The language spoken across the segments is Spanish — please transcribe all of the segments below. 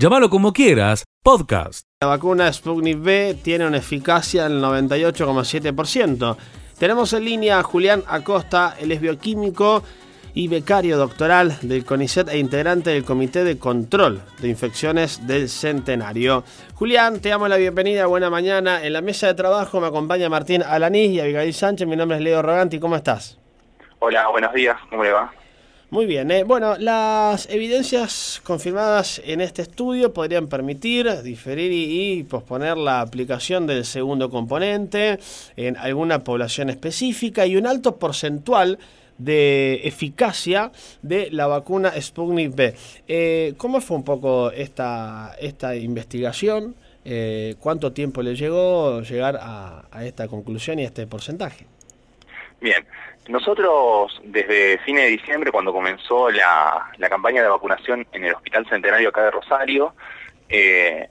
Llámalo como quieras, podcast. La vacuna Sputnik V tiene una eficacia del 98,7%. Tenemos en línea a Julián Acosta, él es bioquímico y becario doctoral del CONICET e integrante del Comité de Control de Infecciones del Centenario. Julián, te damos la bienvenida, buena mañana. En la mesa de trabajo me acompaña Martín Alanís y Abigail Sánchez. Mi nombre es Leo Roganti, ¿cómo estás? Hola, buenos días, ¿cómo le va? Muy bien, eh. bueno, las evidencias confirmadas en este estudio podrían permitir diferir y, posponer la aplicación del segundo componente en alguna población específica y un alto porcentual de eficacia de la vacuna Sputnik V. Eh, ¿Cómo fue un poco esta, esta investigación? Eh, ¿Cuánto tiempo le llegó llegar a, a esta conclusión y a este porcentaje? Bien, nosotros desde fines de diciembre, cuando comenzó la, campaña de vacunación en el Hospital Centenario acá de Rosario, eh,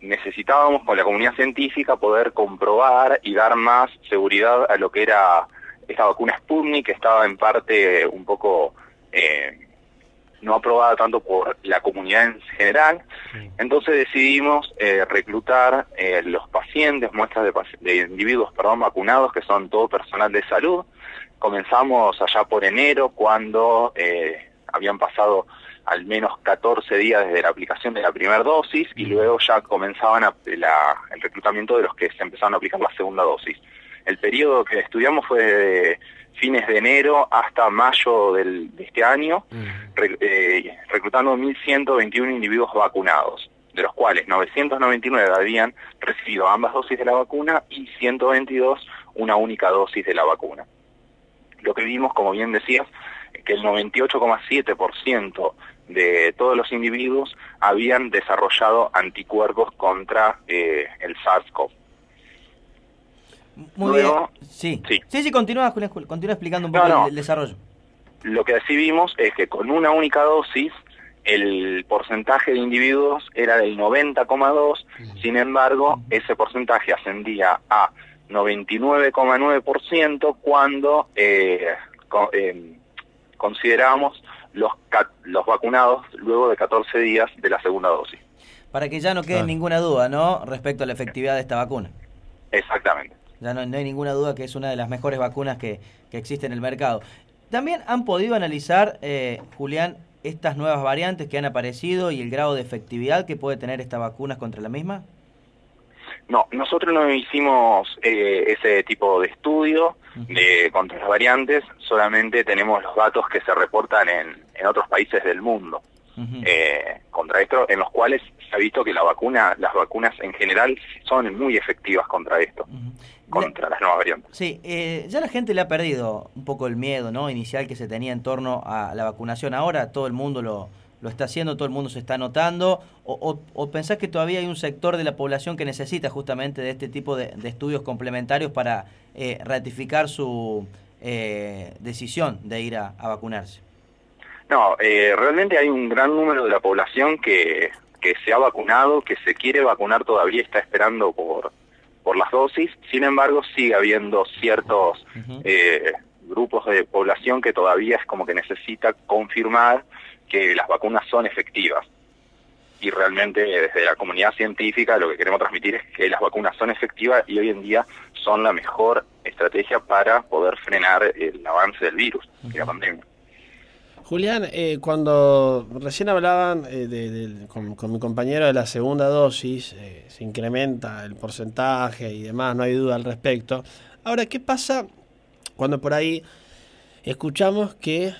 necesitábamos con la comunidad científica poder comprobar y dar más seguridad a lo que era esta vacuna Sputnik, que estaba en parte un poco eh, no aprobada tanto por la comunidad en general. Entonces decidimos eh, reclutar los pacientes, muestras de, de individuos perdón, vacunados, que son todo personal de salud, Comenzamos allá por enero cuando eh, habían pasado al menos 14 días desde la aplicación de la primera dosis y luego ya comenzaban el reclutamiento de los que se empezaron a aplicar la segunda dosis. El periodo que estudiamos fue de fines de enero hasta mayo de este año, eh, reclutando 1.121 individuos vacunados, de los cuales 999 habían recibido ambas dosis de la vacuna y 122 una única dosis de la vacuna lo que vimos, como bien decías, que el 98,7% de todos los individuos habían desarrollado anticuerpos contra eh, el SARS-CoV. Muy bien. Sí. sí. Sí, continúa, continúa explicando un poco El, desarrollo. Lo que así vimos es que con una única dosis el porcentaje de individuos era del 90,2, sin embargo, ese porcentaje ascendía a 99,9% cuando eh, eh, consideramos los, los vacunados luego de 14 días de la segunda dosis. Para que ya no quede ninguna duda, ¿no? Respecto a la efectividad de esta vacuna. Exactamente. Ya no, hay ninguna duda que es una de las mejores vacunas que, que existe en el mercado. También han podido analizar, eh, Julián, estas nuevas variantes que han aparecido y el grado de efectividad que puede tener esta vacuna contra la misma. No, nosotros no hicimos eh, ese tipo de estudio de, contra las variantes, solamente tenemos los datos que se reportan en, en otros países del mundo. eh, contra esto, en los cuales se ha visto que la vacuna, las vacunas en general son muy efectivas contra esto, contra las nuevas variantes. Sí, eh, ya la gente le ha perdido un poco el miedo ¿no? inicial que se tenía en torno a la vacunación. Ahora todo el mundo lo, lo está haciendo, todo el mundo se está notando, o, o, pensás que todavía hay un sector de la población que necesita justamente de este tipo de, estudios complementarios para eh, ratificar su eh, decisión de ir a, vacunarse? No, eh, realmente hay un gran número de la población que, que se ha vacunado, que se quiere vacunar todavía, está esperando por, por las dosis, sin embargo sigue habiendo ciertos grupos de población que todavía es como que necesita confirmar que las vacunas son efectivas. Y realmente desde la comunidad científica lo que queremos transmitir es que las vacunas son efectivas y hoy en día son la mejor estrategia para poder frenar el avance del virus, la pandemia. Julián, eh, cuando recién hablaban eh, con, mi compañero de la segunda dosis, eh, se incrementa el porcentaje y demás, no hay duda al respecto. Ahora, ¿qué pasa cuando por ahí escuchamos que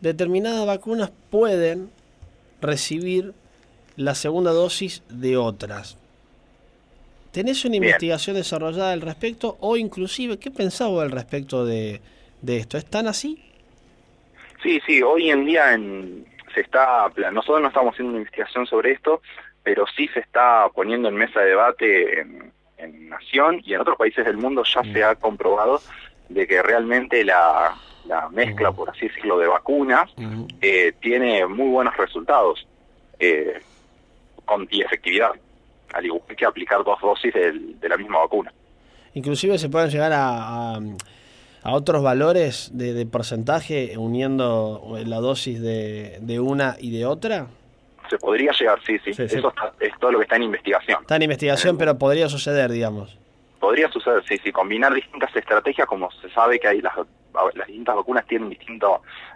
determinadas vacunas pueden recibir la segunda dosis de otras. ¿Tenés una investigación desarrollada al respecto o inclusive qué pensaba al respecto de, esto? ¿Están así? Sí, sí, hoy en día se está, nosotros no estamos haciendo una investigación sobre esto, pero sí se está poniendo en mesa de debate en, Nación y en otros países del mundo ya se ha comprobado de que realmente la, la mezcla, por así decirlo, de vacunas, eh, tiene muy buenos resultados eh, con, y efectividad, al igual que aplicar dos dosis de la misma vacuna. Inclusive se pueden llegar a, a, otros valores de, porcentaje uniendo la dosis de, de una y de otra. Se podría llegar, sí, sí. Sí, sí. Eso está- es todo lo que está en investigación. Está en investigación, pero podría suceder, digamos. Podría suceder, sí, sí, combinar distintas estrategias, como se sabe que hay las, las distintas vacunas tienen distinta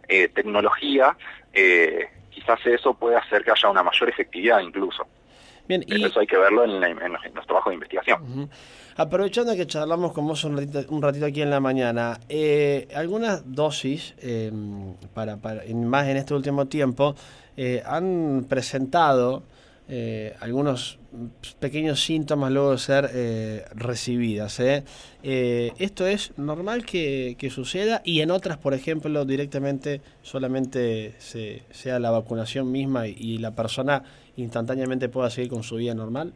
eh, tecnología, eh, quizás eso puede hacer que haya una mayor efectividad incluso. Bien, Pero y eso hay que verlo en, la- en los, en los trabajos de investigación. Aprovechando que charlamos con vos un ratito, un ratito aquí en la mañana, eh, algunas dosis, eh, para, para- más en este último tiempo, eh, han presentado eh, algunos pequeños síntomas luego de ser eh, recibidas. ¿eh? Eh, ¿Esto es normal que, que suceda? Y en otras, por ejemplo, directamente solamente se, sea la vacunación misma y, y la persona instantáneamente pueda seguir con su vida normal.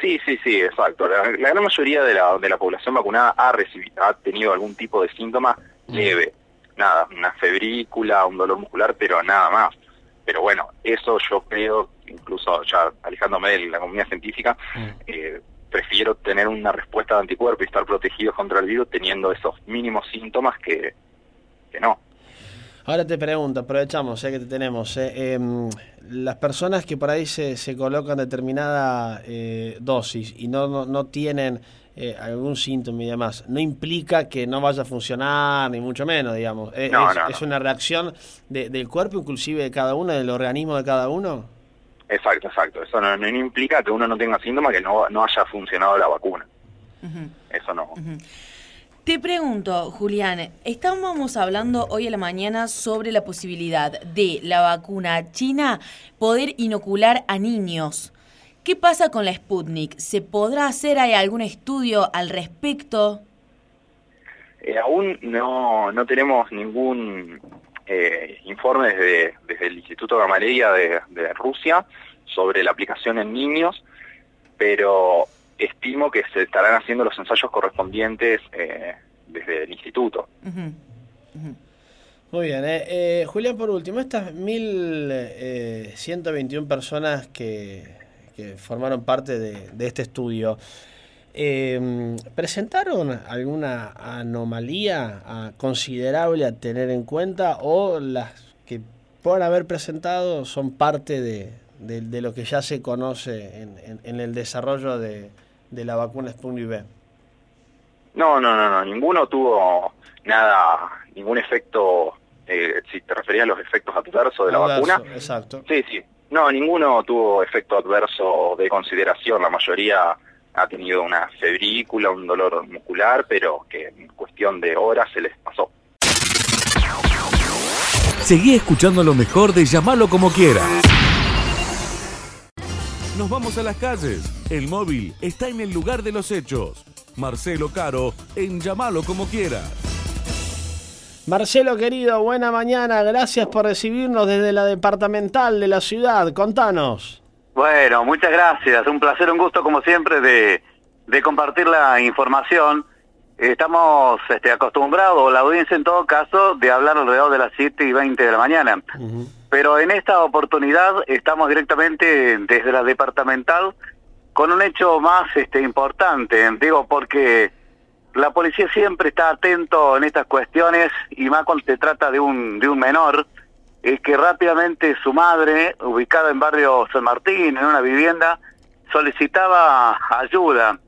Sí, sí, sí, exacto. La, la gran mayoría de la, de la población vacunada ha, recibido, ha tenido algún tipo de síntoma leve. Nada, una febrícula, un dolor muscular, pero nada más. Pero bueno, eso yo creo, incluso ya alejándome de la comunidad científica, eh, prefiero tener una respuesta de anticuerpo y estar protegido contra el virus teniendo esos mínimos síntomas que, que no. Ahora te pregunto, aprovechamos, ya que te tenemos. eh, em, las personas que por ahí se, se colocan determinada eh, dosis y no, no, no tienen eh, algún síntoma y demás, no implica que no vaya a funcionar, ni mucho menos, digamos. Eh, No, es, no, es no. una reacción de- del cuerpo, inclusive de cada uno, del organismo de cada uno. Exacto, exacto. Eso no, no implica que uno no tenga síntomas que no, no haya funcionado la vacuna. Eso no. Te pregunto, Julián, estábamos hablando hoy a la mañana sobre la posibilidad de la vacuna china poder inocular a niños. ¿Qué pasa con la Sputnik? ¿Se podrá hacer ¿Hay algún estudio al respecto? Eh, aún no, no tenemos ningún eh, informe desde, desde el Instituto Gamaleya de, de Rusia sobre la aplicación en niños, pero estimo que se estarán haciendo los ensayos correspondientes eh, desde el instituto. Muy bien, eh, eh, Julián, por último, estas 1.121 personas que, que formaron parte de, de este estudio, eh, ¿presentaron alguna anomalía ah, considerable a tener en cuenta o las que puedan haber presentado son parte de, de- de lo que ya se conoce en, en- en el desarrollo de, de la vacuna Sputnik V? No, no, no, no, ninguno tuvo nada, ningún efecto, eh, si te referías a los efectos adversos de la Adverso, vacuna. Exacto. Sí, sí. No, ninguno tuvo efecto adverso de consideración. La mayoría ha tenido una febrícula, un dolor muscular, pero que en cuestión de horas se les pasó. Seguí escuchando lo mejor de Llamalo como quieras. Nos vamos a las calles. El móvil está en el lugar de los hechos. Marcelo Caro en Llamalo como quieras. Marcelo querido, buena mañana, gracias por recibirnos desde la departamental de la ciudad, contanos. Bueno, muchas gracias. Un placer, un gusto como siempre de, de compartir la información. Estamos este, acostumbrados, la audiencia en todo caso, de hablar alrededor de las 7 y 20 de la mañana. Pero en esta oportunidad estamos directamente desde la departamental con un hecho más este, importante, digo, porque la policía siempre está atento en estas cuestiones y más cuando se trata de un, de un menor, es que rápidamente su madre, ubicada en barrio San Martín, en una vivienda, solicitaba ayuda.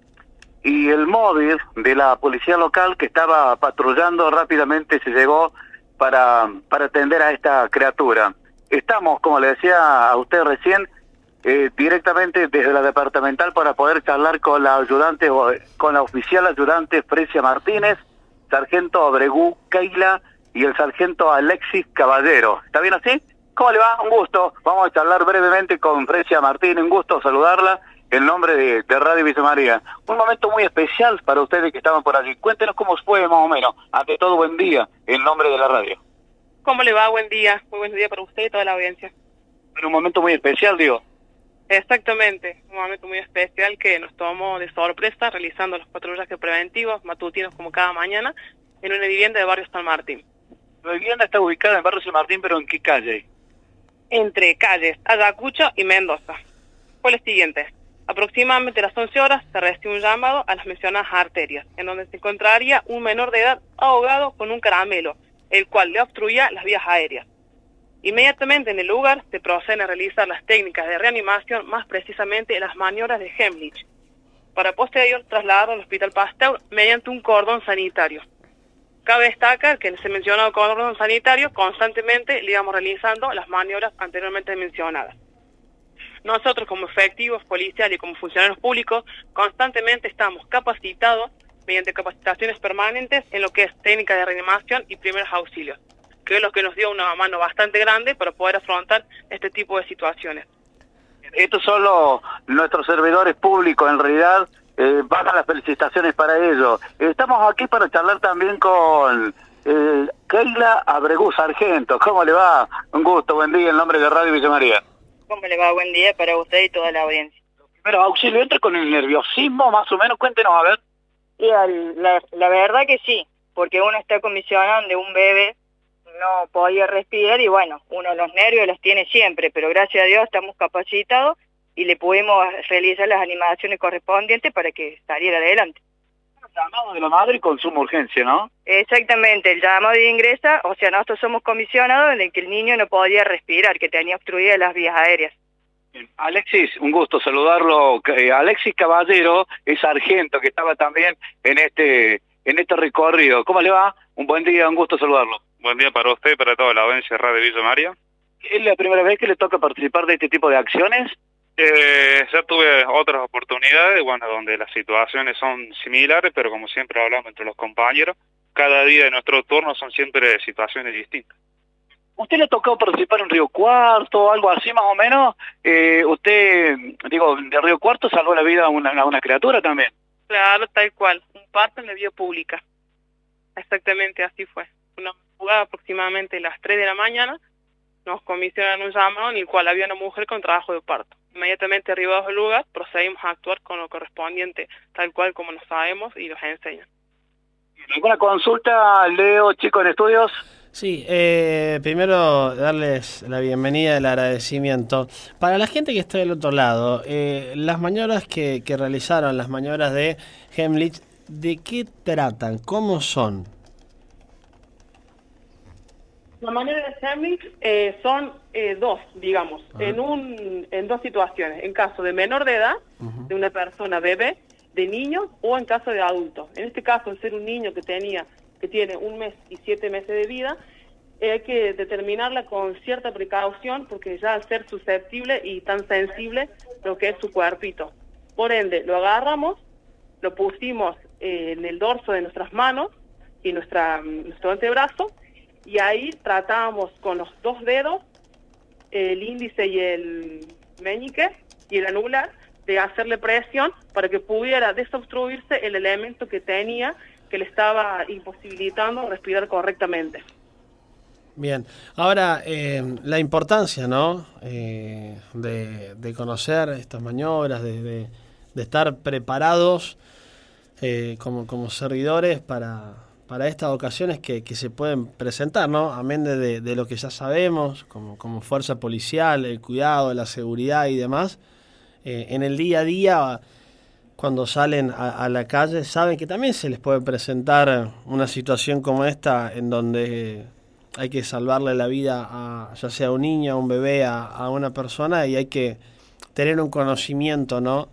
Y el móvil de la policía local que estaba patrullando rápidamente se llegó para, para atender a esta criatura. Estamos, como le decía a usted recién, eh, directamente desde la departamental para poder charlar con la ayudante, o, eh, con la oficial ayudante Frecia Martínez, sargento Abregú Keila y el sargento Alexis Caballero. ¿Está bien así? ¿Cómo le va? Un gusto. Vamos a charlar brevemente con Frecia Martínez. Un gusto saludarla en nombre de, de Radio Villa María. Un momento muy especial para ustedes que estaban por allí. Cuéntenos cómo fue más o menos. Ante todo, buen día en nombre de la radio. ¿Cómo le va? Buen día. Muy buen día para usted y toda la audiencia. En un momento muy especial, digo. Exactamente, un momento muy especial que nos tomó de sorpresa realizando los patrullajes preventivos matutinos como cada mañana en una vivienda de barrio San Martín. La vivienda está ubicada en barrio San Martín, pero ¿en qué calle? Entre calles Ayacucho y Mendoza. Fue lo siguiente. Aproximadamente a las 11 horas se recibió un llamado a las mencionadas arterias, en donde se encontraría un menor de edad ahogado con un caramelo, el cual le obstruía las vías aéreas. Inmediatamente en el lugar se proceden a realizar las técnicas de reanimación, más precisamente las maniobras de Hemlich, para posterior trasladarlo al Hospital Pasteur mediante un cordón sanitario. Cabe destacar que en ese mencionado cordón sanitario constantemente le íbamos realizando las maniobras anteriormente mencionadas. Nosotros como efectivos policiales y como funcionarios públicos constantemente estamos capacitados mediante capacitaciones permanentes en lo que es técnica de reanimación y primeros auxilios, que es lo que nos dio una mano bastante grande para poder afrontar este tipo de situaciones. Estos son los, nuestros servidores públicos, en realidad eh, van las felicitaciones para ellos. Estamos aquí para charlar también con eh, Keila Abregú Sargento. ¿Cómo le va? Un gusto, buen día, en nombre de Radio Villa María. ¿Cómo le va? Buen día para usted y toda la audiencia. Primero, auxilio, entra con el nerviosismo, más o menos, cuéntenos, a ver. Y la, la verdad que sí, porque uno está comisionado de un bebé, no podía respirar y bueno, uno los nervios los tiene siempre, pero gracias a Dios estamos capacitados y le pudimos realizar las animaciones correspondientes para que saliera adelante. Llamado de la madre con suma urgencia, ¿no? Exactamente, el llamado de ingresa, o sea, nosotros somos comisionados en que el niño no podía respirar, que tenía obstruidas las vías aéreas. Alexis, un gusto saludarlo. Eh, Alexis Caballero es sargento que estaba también en este en este recorrido. ¿Cómo le va? Un buen día, un gusto saludarlo. Buen día para usted y para toda la audiencia de Radio Villa María. ¿Es la primera vez que le toca participar de este tipo de acciones? Eh, ya tuve otras oportunidades, bueno, donde las situaciones son similares, pero como siempre hablamos entre los compañeros, cada día de nuestro turno son siempre situaciones distintas. ¿Usted le ha tocado participar en Río Cuarto, algo así más o menos? Eh, usted, digo, de Río Cuarto salvó la vida a una, a una criatura también. Claro, tal cual, un parto en la vía pública. Exactamente así fue. Una aproximadamente las 3 de la mañana, nos comisionan un llamado en el cual había una mujer con trabajo de parto. Inmediatamente arribados al lugar, procedimos a actuar con lo correspondiente, tal cual como nos sabemos y nos enseñan. ¿Alguna consulta, Leo, chicos en estudios? Sí, eh, primero darles la bienvenida, el agradecimiento. Para la gente que está del otro lado, eh, las maniobras que, que realizaron, las maniobras de Hemlich, ¿de qué tratan? ¿Cómo son? Las maniobras de Hemlich eh, son eh, dos, digamos, en, un, en dos situaciones. En caso de menor de edad, de una persona bebé, de niño o en caso de adulto. En este caso, al ser un niño que tenía que tiene un mes y siete meses de vida, eh, hay que determinarla con cierta precaución porque ya al ser susceptible y tan sensible lo que es su cuerpito. Por ende, lo agarramos, lo pusimos eh, en el dorso de nuestras manos y nuestra, nuestro antebrazo y ahí tratábamos con los dos dedos, el índice y el meñique y el anular, de hacerle presión para que pudiera desobstruirse el elemento que tenía que le estaba imposibilitando respirar correctamente. Bien, ahora eh, la importancia, ¿no? Eh, de, conocer estas maniobras, de, de, estar preparados eh, como, como servidores para, para estas ocasiones que, que, se pueden presentar, ¿no? Amén de, de, lo que ya sabemos, como, como fuerza policial, el cuidado, la seguridad y demás. en el día a día cuando salen a, la calle saben que también se les puede presentar una situación como esta en donde hay que salvarle la vida a ya sea a un niño, a un bebé, a, una persona y hay que tener un conocimiento, ¿no?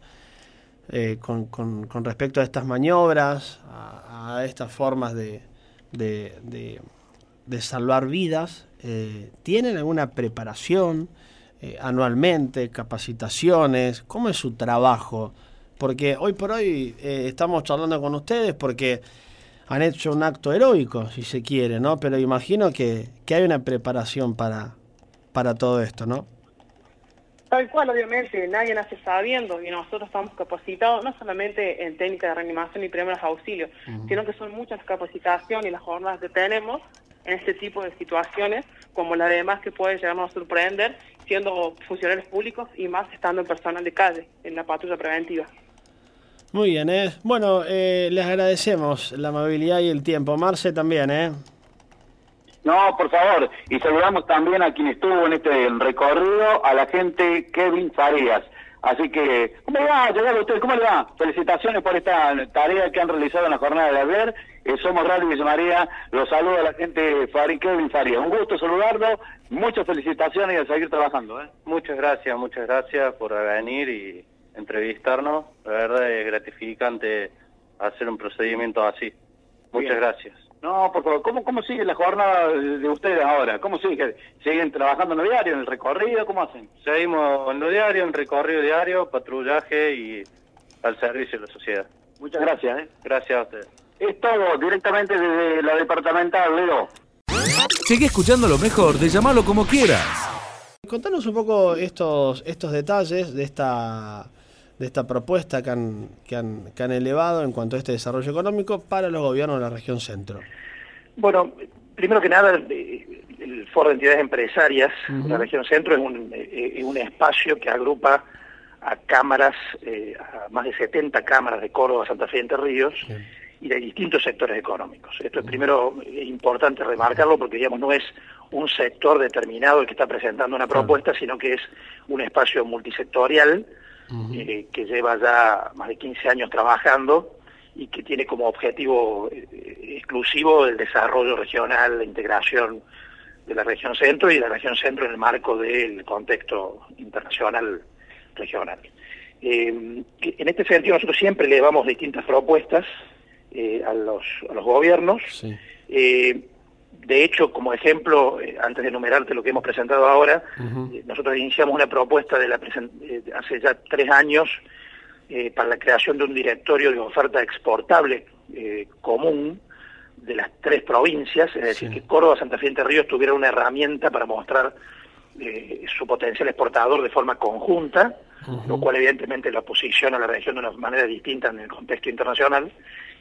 Eh, con, con, respecto a estas maniobras, a, estas formas de, salvar vidas. Eh, ¿Tienen alguna preparación eh, anualmente, capacitaciones? ¿Cómo es su trabajo? porque hoy por hoy estamos charlando con ustedes porque han hecho un acto heroico, si se quiere, ¿no? Pero imagino que, que hay una preparación para, para todo esto, ¿no? Tal cual, obviamente, nadie nace sabiendo y nosotros estamos capacitados no solamente en técnica de reanimación y primeros auxilios, sino que son muchas las capacitaciones y las jornadas que tenemos en este tipo de situaciones, como la demás que puede llegarnos a sorprender siendo funcionarios públicos y más estando en personal de calle, en la patrulla preventiva. Muy bien, ¿eh? Bueno, eh, les agradecemos la amabilidad y el tiempo. Marce también, ¿eh? No, por favor. Y saludamos también a quien estuvo en este recorrido, a la gente Kevin Farías. Así que, ¿cómo le va? Llegar a usted, ¿cómo le va? Felicitaciones por esta tarea que han realizado en la jornada de ayer. Eh, somos Radio Villa María, los saludo a la gente Fari, Kevin Faría. Un gusto saludarlo, muchas felicitaciones y a seguir trabajando. ¿eh? Muchas gracias, muchas gracias por venir y entrevistarnos. La verdad es gratificante hacer un procedimiento así. Muchas gracias. No, por favor, ¿cómo, ¿cómo sigue la jornada de ustedes ahora? ¿Cómo sigue? ¿Siguen trabajando en lo diario, en el recorrido? ¿Cómo hacen? Seguimos en lo diario, en recorrido diario, patrullaje y al servicio de la sociedad. Muchas gracias. ¿eh? Gracias a ustedes. Es todo, directamente desde la departamental, Leo. Sigue escuchando lo mejor de llamarlo como quieras. Contanos un poco estos, estos detalles de esta de esta propuesta que han, que, han, que han elevado en cuanto a este desarrollo económico para los gobiernos de la región centro? Bueno, primero que nada, el Foro de Entidades Empresarias de la región centro es un, eh, un espacio que agrupa a cámaras, eh, a más de 70 cámaras de Córdoba, Santa Fe y Entre Ríos, y de distintos sectores económicos. Esto es primero importante remarcarlo porque, digamos, no es un sector determinado el que está presentando una propuesta, sino que es un espacio multisectorial eh, que lleva ya más de 15 años trabajando y que tiene como objetivo eh, exclusivo el desarrollo regional, la integración de la región centro y de la región centro en el marco del contexto internacional regional. Eh, en este sentido nosotros siempre le damos distintas propuestas a, los, a los gobiernos. De hecho, como ejemplo, eh, antes de enumerarte lo que hemos presentado ahora, eh, nosotros iniciamos una propuesta de la eh, hace ya tres años para la creación de un directorio de oferta exportable común de las tres provincias, es decir, que Córdoba, Santa Fe y Entre Ríos tuvieran una herramienta para mostrar su potencial exportador de forma conjunta, lo cual evidentemente lo posiciona a la región de una manera distinta en el contexto internacional,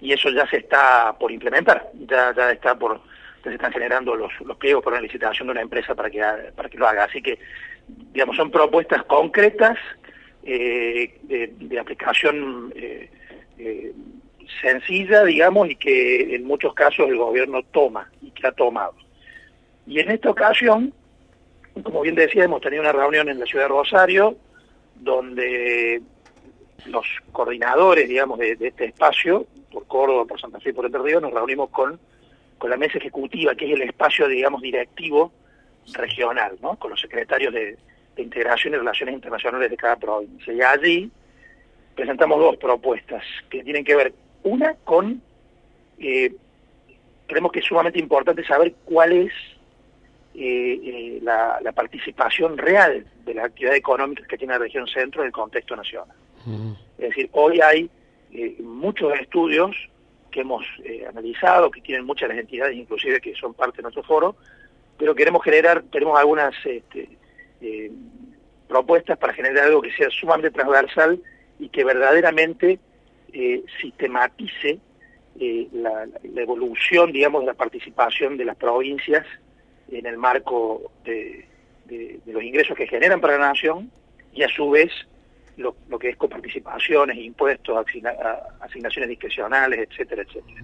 y eso ya se está por implementar, ya, ya está por se están generando los, los pliegos por una licitación de una empresa para que, para que lo haga. Así que, digamos, son propuestas concretas eh, de, aplicación eh, eh, sencilla, digamos, y que en muchos casos el gobierno toma y que ha tomado. Y en esta ocasión, como bien decía, hemos tenido una reunión en la ciudad de Rosario, donde los coordinadores, digamos, de, de este espacio, por Córdoba, por Santa Fe y por Entre Ríos, nos reunimos con con la mesa ejecutiva, que es el espacio, digamos, directivo regional, ¿no? Con los secretarios de, Integración y Relaciones Internacionales de cada provincia. Y allí presentamos dos propuestas que tienen que ver, una con, eh, creemos que es sumamente importante saber cuál es eh, eh, la, participación real de la actividad económica que tiene la región centro en el contexto nacional. Es decir, hoy hay muchos estudios que hemos eh, analizado, que tienen muchas las entidades inclusive que son parte de nuestro foro, pero queremos generar, tenemos algunas este, eh, propuestas para generar algo que sea sumamente transversal y que verdaderamente eh, sistematice la, evolución, digamos, de la participación de las provincias en el marco de los ingresos que generan para la nación y a su vez lo, que es coparticipaciones, impuestos, asignaciones discrecionales, etcétera, etcétera.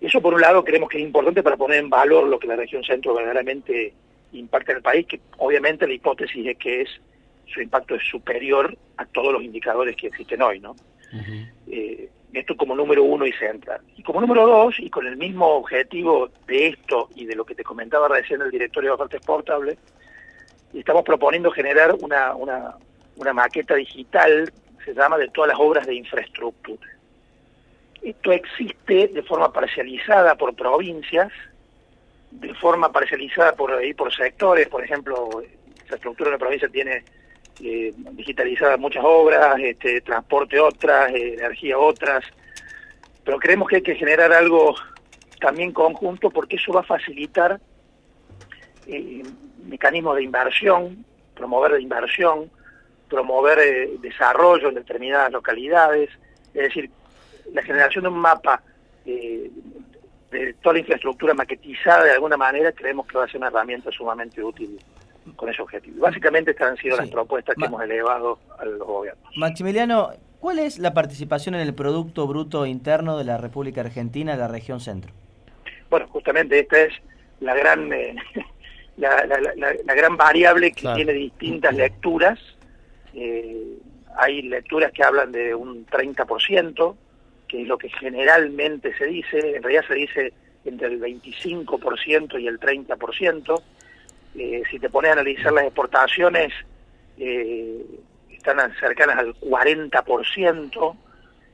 Eso por un lado creemos que es importante para poner en valor lo que la región centro verdaderamente impacta en el país, que obviamente la hipótesis es que es su impacto es superior a todos los indicadores que existen hoy, ¿no? Eh, esto como número uno y central. Y como número dos, y con el mismo objetivo de esto y de lo que te comentaba recién el directorio de oferta exportable, estamos proponiendo generar una, una, una maqueta digital, se llama, de todas las obras de infraestructura. Esto existe de forma parcializada por provincias, de forma parcializada por, por sectores, por ejemplo, infraestructura de la provincia tiene eh, digitalizadas muchas obras, este, transporte otras, eh, energía otras, pero creemos que hay que generar algo también conjunto porque eso va a facilitar eh, mecanismos de inversión, promover la inversión, promover eh, desarrollo en determinadas localidades, es decir, la generación de un mapa eh, de toda la infraestructura maquetizada de alguna manera creemos que va a ser una herramienta sumamente útil con ese objetivo. Básicamente estas han sido las propuestas que hemos elevado a los gobiernos. Maximiliano, ¿cuál es la participación en el Producto Bruto Interno de la República Argentina de la región centro? Bueno, justamente esta es la gran, eh, la, gran variable que tiene distintas lecturas eh, hay lecturas que hablan de un 30%, que es lo que generalmente se dice, en realidad se dice entre el 25% y el 30%. Eh, si te pones a analizar las exportaciones, eh, están cercanas al 40%.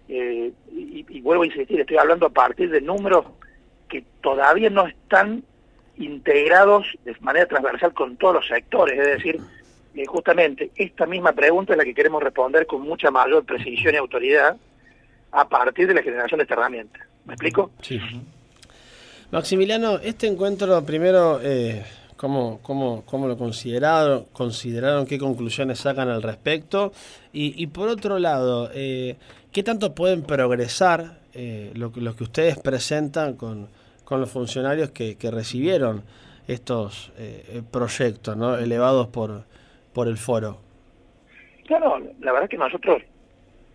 Eh, y, y, vuelvo a insistir, estoy hablando a partir de números que todavía no están integrados de manera transversal con todos los sectores, es decir, eh, justamente esta misma pregunta es la que queremos responder con mucha mayor precisión y autoridad a partir de la generación de esta herramienta. ¿Me explico? Sí. Maximiliano, este encuentro primero, eh, ¿cómo, cómo, cómo lo consideraron? ¿Consideraron qué conclusiones sacan al respecto? Y, por otro lado, eh, ¿qué tanto pueden progresar eh, lo, lo, que ustedes presentan con, con los funcionarios que, que recibieron estos eh, proyectos ¿no? elevados por, por el foro? Claro, la verdad que nosotros,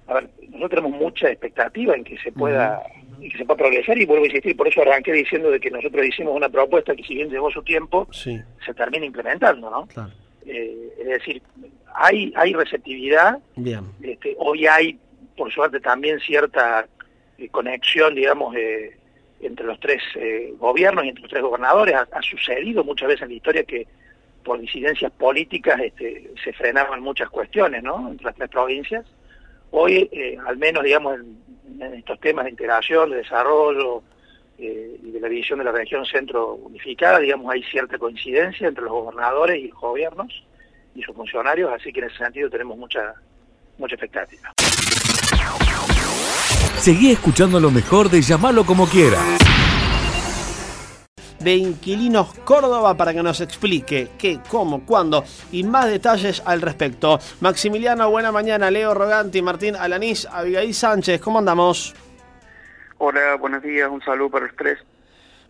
a ver, nosotros tenemos mucha expectativa en que se pueda, uh -huh. en que se pueda progresar y vuelvo a insistir, por eso arranqué diciendo de que nosotros hicimos una propuesta que si bien llevó su tiempo, sí. se termina implementando, ¿no? Claro. Eh, es decir, hay, hay receptividad, Bien. Este, hoy hay, por suerte, también cierta eh, conexión, digamos, eh, entre los tres eh, gobiernos y entre los tres gobernadores. Ha, ha, sucedido muchas veces en la historia que por disidencias políticas este, se frenaban muchas cuestiones, ¿no? Entre las tres provincias. Hoy, eh, al menos, digamos, en, estos temas de integración, de desarrollo eh, y de la división de la región centro unificada, digamos, hay cierta coincidencia entre los gobernadores y los gobiernos y sus funcionarios, así que en ese sentido tenemos mucha, mucha expectativa. Seguí escuchando lo mejor de llamarlo como quieras. De Inquilinos Córdoba para que nos explique qué, cómo, cuándo y más detalles al respecto. Maximiliano, buena mañana. Leo Roganti, Martín Alanís, Abigail Sánchez, ¿cómo andamos? Hola, buenos días, un saludo para los tres.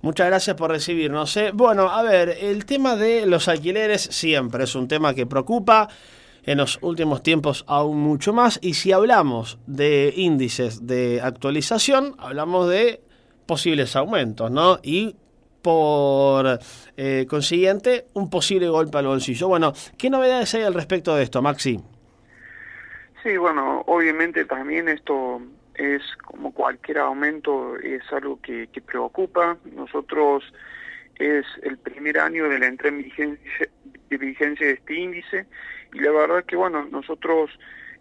Muchas gracias por recibirnos. ¿eh? Bueno, a ver, el tema de los alquileres siempre es un tema que preocupa en los últimos tiempos aún mucho más. Y si hablamos de índices de actualización, hablamos de posibles aumentos, ¿no? Y por eh, consiguiente, un posible golpe al bolsillo. Bueno, ¿qué novedades hay al respecto de esto, Maxi? Sí, bueno, obviamente también esto es como cualquier aumento, es algo que, que preocupa. Nosotros es el primer año de la entrada en vigencia, de vigencia de este índice y la verdad que bueno, nosotros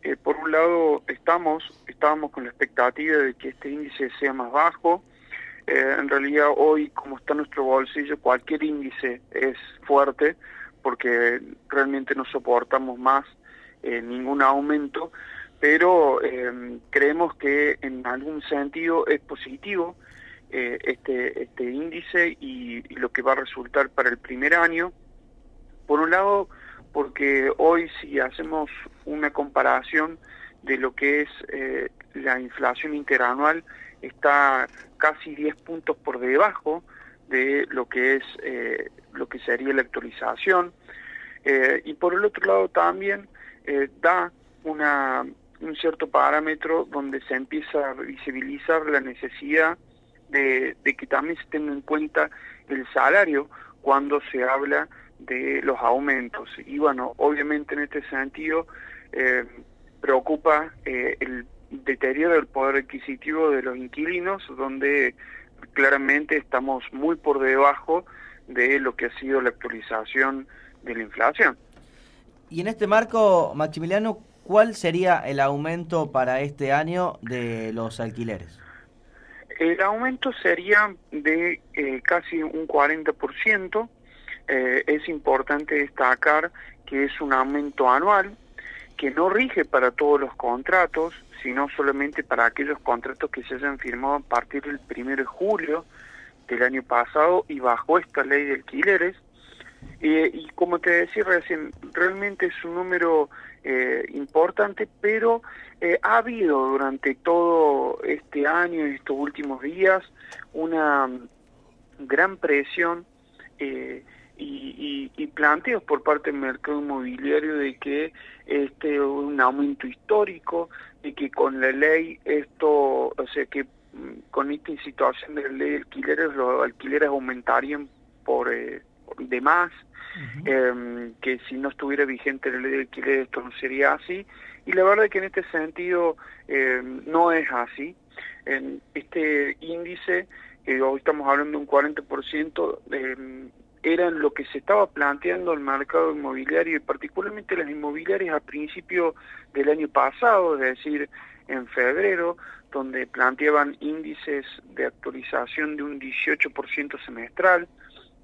eh, por un lado estamos, estábamos con la expectativa de que este índice sea más bajo, eh, en realidad hoy como está nuestro bolsillo cualquier índice es fuerte porque realmente no soportamos más eh, ningún aumento, pero creemos que en algún sentido es positivo este, este índice y, y lo que va a resultar para el primer año. Por un lado, porque hoy si hacemos una comparación de lo que es eh, la inflación interanual, está casi 10 puntos por debajo de lo que es eh, lo que sería la actualización. Eh, y por el otro lado también da una, un cierto parámetro donde se empieza a visibilizar la necesidad de, de que también se tenga en cuenta el salario cuando se habla de los aumentos. Y bueno, obviamente en este sentido eh, preocupa eh, el deterioro del poder adquisitivo de los inquilinos, donde claramente estamos muy por debajo de lo que ha sido la actualización de la inflación. Y en este marco, Maximiliano, ¿cuál sería el aumento para este año de los alquileres? El aumento sería de eh, casi un 40%, eh, es importante destacar que es un aumento anual que no rige para todos los contratos, sino solamente para aquellos contratos que se hayan firmado a partir del 1 de julio del año pasado y bajo esta ley de alquileres. Eh, y como te decía recién, realmente es un número eh, importante, pero eh, ha habido durante todo este año y estos últimos días una gran presión y, planteos por parte del mercado inmobiliario de que este un aumento histórico, de que con la ley esto, o sea que con esta situación de la ley de alquileres, los alquileres aumentarían por, eh, de más, em, que si no estuviera vigente la ley de alquiler esto no sería así, y la verdad es que en este sentido em, no es así. En este índice, que hoy estamos hablando de un 40%, eh, era lo que se estaba planteando el mercado inmobiliario y particularmente las inmobiliarias a principio del año pasado, es decir, en febrero, donde planteaban índices de actualización de un 18% semestral,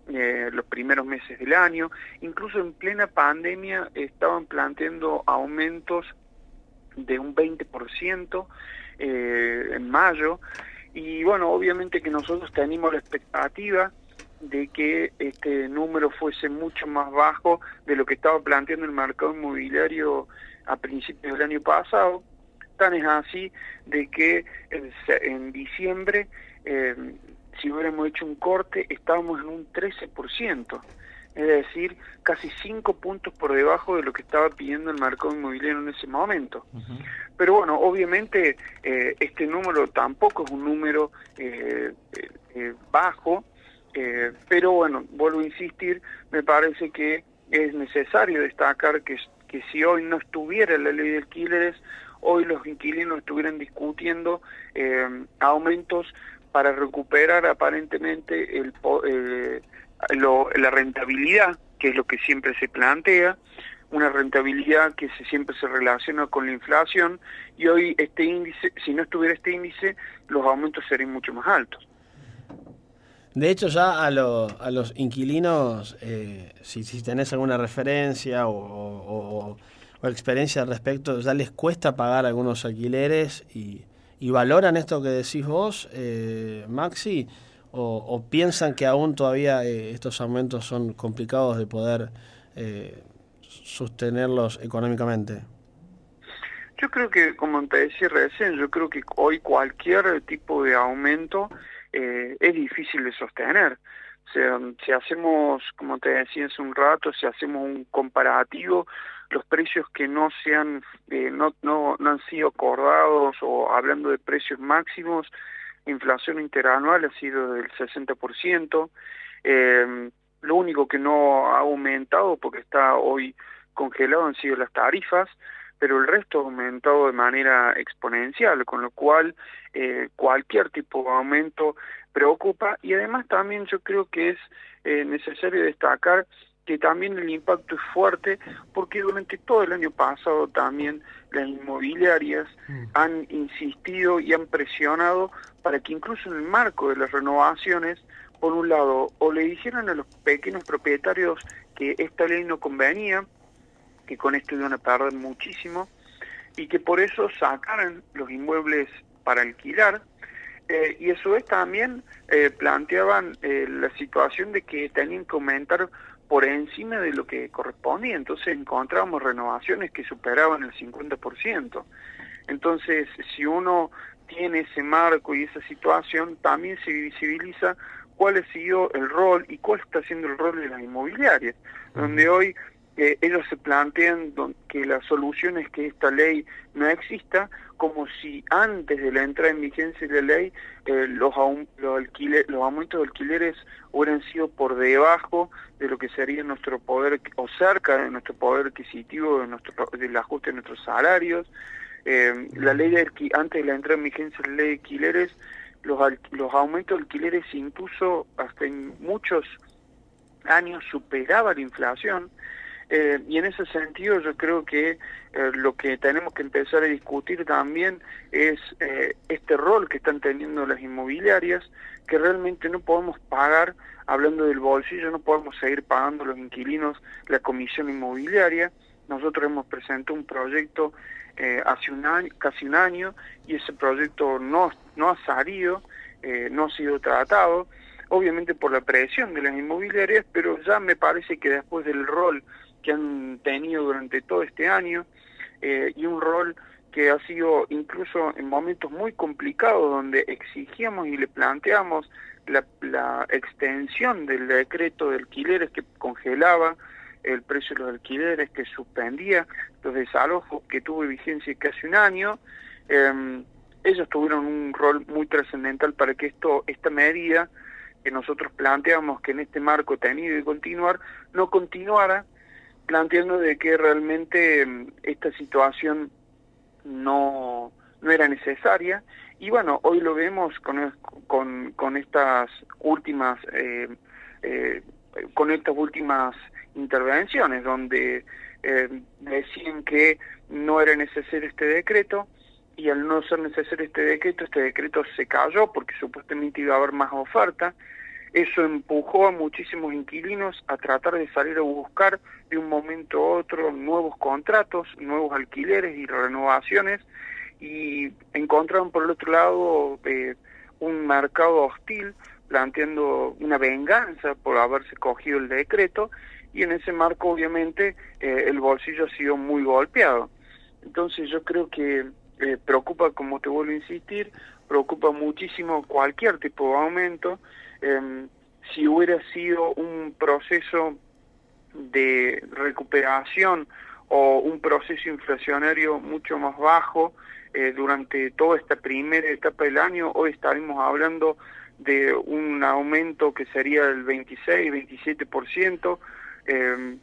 eh, los primeros meses del año, incluso en plena pandemia estaban planteando aumentos de un 20% eh, en mayo, y bueno, obviamente que nosotros tenemos la expectativa de que este número fuese mucho más bajo de lo que estaba planteando el mercado inmobiliario a principios del año pasado. Tan es así de que en, diciembre, eh, si hubiéramos hecho un corte, estábamos en un 13%, es decir, casi 5 puntos por debajo de lo que estaba pidiendo el mercado inmobiliario en ese momento. Pero bueno, obviamente eh, este número tampoco es un número eh, bajo, eh, pero bueno, vuelvo a insistir, me parece que es necesario destacar que, si hoy no estuviera la ley de alquileres, hoy los inquilinos estuvieran discutiendo eh, aumentos para recuperar aparentemente el, eh, la rentabilidad, que es lo que siempre se plantea, una rentabilidad que se, siempre se relaciona con la inflación, y hoy este índice, si no estuviera este índice, los aumentos serían mucho más altos. De hecho, ya a, a los inquilinos, eh, si, si, tenés alguna referencia o, experiencia al respecto, ya les cuesta pagar algunos alquileres y, valoran esto que decís vos, eh, Maxi, o, piensan que aún todavía eh, estos aumentos son complicados de poder sostenerlos económicamente. Yo creo que, como te decía recién, yo creo que hoy cualquier tipo de aumento eh, es difícil de sostener. Si hacemos, como te decía hace un rato, si hacemos un comparativo, los precios que no sean, eh, no, no, no han sido acordados o hablando de precios máximos, la inflación interanual ha sido del 60%. Eh, lo único que no ha aumentado, porque está hoy congelado, han sido las tarifas pero el resto ha aumentado de manera exponencial, con lo cual eh, cualquier tipo de aumento preocupa y además también yo creo que es eh, necesario destacar que también el impacto es fuerte porque durante todo el año pasado también las inmobiliarias mm. han insistido y han presionado para que incluso en el marco de las renovaciones, por un lado, o le dijeran a los pequeños propietarios que esta ley no convenía, que con esto iban a perder muchísimo y que por eso sacaran los inmuebles para alquilar eh, y eso es también eh, planteaban eh, la situación de que tenían que aumentar por encima de lo que correspondía, entonces encontramos renovaciones que superaban el 50%. Entonces, si uno tiene ese marco y esa situación, también se visibiliza cuál ha sido el rol y cuál está siendo el rol de las inmobiliarias, donde hoy ellos se plantean que la solución es que esta ley no exista, como si antes de la entrada en vigencia de la ley eh, los, los, los aumentos de alquileres hubieran sido por debajo de lo que sería nuestro poder, o cerca de nuestro poder adquisitivo, de nuestro, del ajuste de nuestros salarios. Eh, la ley de antes de la entrada en vigencia de la ley de alquileres, los, los aumentos de alquileres incluso hasta en muchos años superaba la inflación, eh, y en ese sentido yo creo que eh, lo que tenemos que empezar a discutir también es eh, este rol que están teniendo las inmobiliarias, que realmente no podemos pagar, hablando del bolsillo, no podemos seguir pagando los inquilinos la comisión inmobiliaria. Nosotros hemos presentado un proyecto hace un año, casi un año y ese proyecto no, no ha salido, no ha sido tratado obviamente por la presión de las inmobiliarias, pero ya me parece que después del rol que han tenido durante todo este año eh, y un rol que ha sido incluso en momentos muy complicados donde exigíamos y le planteamos la, la extensión del decreto de alquileres que congelaba el precio de los alquileres, que suspendía los desalojos que tuvo vigencia casi un año. Eh, ellos tuvieron un rol muy trascendental para que esto esta medida que nosotros planteamos que en este marco tenido y continuar, no continuara planteando de que realmente mm, esta situación no, no era necesaria y bueno, hoy lo vemos con, con, con estas últimas eh, eh, con estas últimas intervenciones donde eh, decían que no era necesario este decreto y al no ser necesario este decreto, este decreto se cayó porque supuestamente iba a haber más oferta. Eso empujó a muchísimos inquilinos a tratar de salir a buscar de un momento a otro nuevos contratos, nuevos alquileres y renovaciones y encontraron por el otro lado eh, un mercado hostil planteando una venganza por haberse cogido el decreto y en ese marco obviamente eh, el bolsillo ha sido muy golpeado. Entonces yo creo que eh, preocupa, como te vuelvo a insistir, preocupa muchísimo cualquier tipo de aumento. Em, si hubiera sido un proceso de recuperación o un proceso inflacionario mucho más bajo eh, durante toda esta primera etapa del año, hoy estaríamos hablando de un aumento que sería el 26, 27%, eh,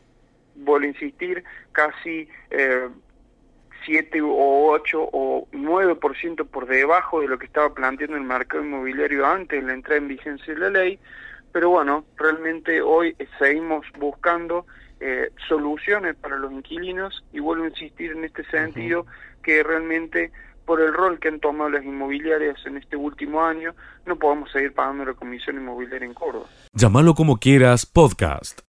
vuelvo a insistir, casi eh, 7 o 8 o 9% por debajo de lo que estaba planteando el mercado inmobiliario antes de la entrada en vigencia de la ley, pero bueno, realmente hoy seguimos buscando eh, soluciones para los inquilinos y vuelvo a insistir en este sentido que realmente por el rol que han tomado las inmobiliarias en este último año, no podemos seguir pagando la comisión inmobiliaria en Córdoba. Llámalo como quieras, podcast.